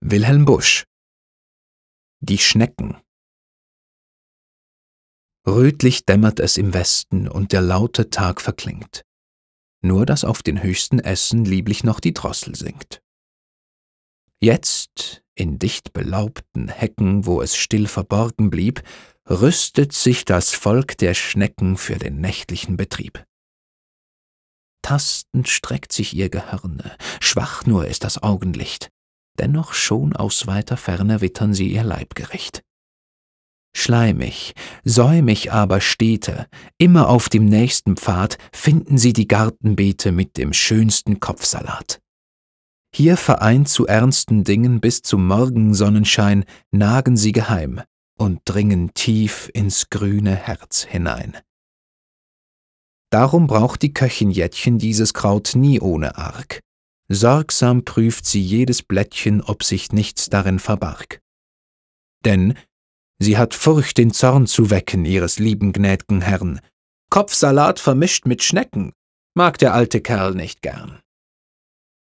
Wilhelm Busch Die Schnecken Rötlich dämmert es im Westen und der laute Tag verklingt. Nur dass auf den höchsten Essen lieblich noch die Drossel singt. Jetzt, in dicht belaubten Hecken, wo es still verborgen blieb, rüstet sich das Volk der Schnecken für den nächtlichen Betrieb. Tastend streckt sich ihr Gehirne, schwach nur ist das Augenlicht dennoch schon aus weiter Ferne wittern sie ihr Leibgericht. Schleimig, säumig aber stete, immer auf dem nächsten Pfad finden sie die Gartenbeete mit dem schönsten Kopfsalat. Hier vereint zu ernsten Dingen bis zum Morgensonnenschein nagen sie geheim und dringen tief ins grüne Herz hinein. Darum braucht die Köchin Jettchen dieses Kraut nie ohne Arg. Sorgsam prüft sie jedes Blättchen, ob sich nichts darin verbarg. Denn sie hat Furcht, den Zorn zu wecken ihres lieben gnäd'gen Herrn. Kopfsalat vermischt mit Schnecken mag der alte Kerl nicht gern.